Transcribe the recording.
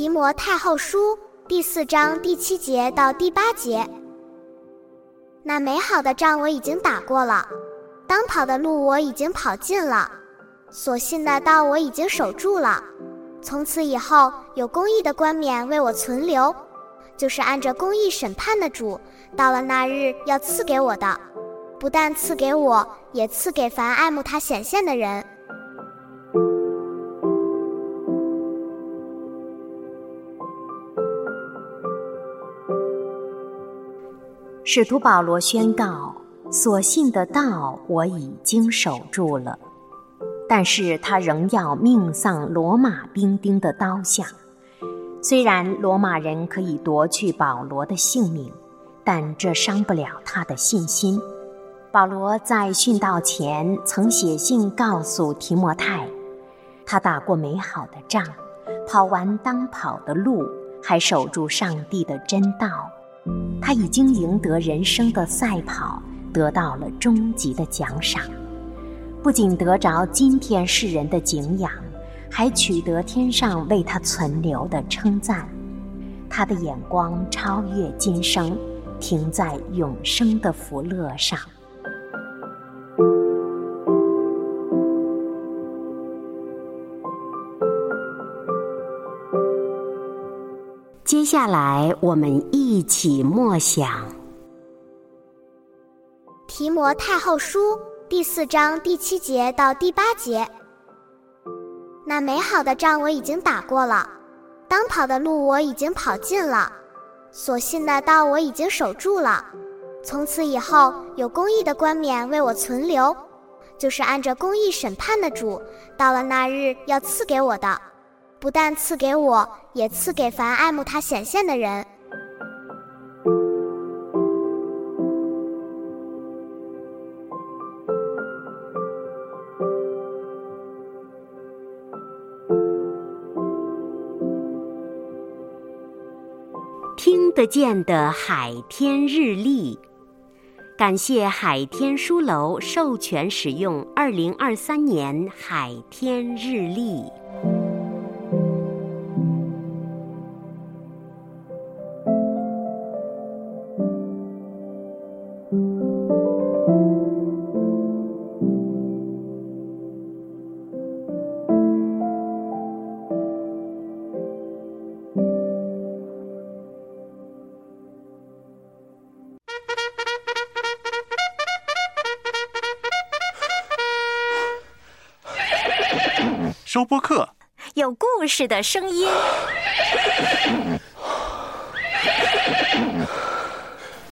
提摩太后书第四章第七节到第八节。那美好的仗我已经打过了，当跑的路我已经跑尽了，所信的道我已经守住了。从此以后，有公义的冠冕为我存留，就是按着公义审判的主，到了那日要赐给我的，不但赐给我，也赐给凡爱慕他显现的人。使徒保罗宣告：“所信的道我已经守住了。”但是他仍要命丧罗马兵丁的刀下。虽然罗马人可以夺去保罗的性命，但这伤不了他的信心。保罗在殉道前曾写信告诉提摩太：“他打过美好的仗，跑完当跑的路，还守住上帝的真道。”他已经赢得人生的赛跑，得到了终极的奖赏，不仅得着今天世人的敬仰，还取得天上为他存留的称赞。他的眼光超越今生，停在永生的福乐上。下来，我们一起默想《提摩太后书》第四章第七节到第八节。那美好的仗我已经打过了，当跑的路我已经跑尽了，所信的道我已经守住了。从此以后，有公义的冠冕为我存留，就是按着公义审判的主，到了那日要赐给我的。不但赐给我，也赐给凡爱慕他显现的人。听得见的海天日历，感谢海天书楼授权使用二零二三年海天日历。收播客，有故事的声音。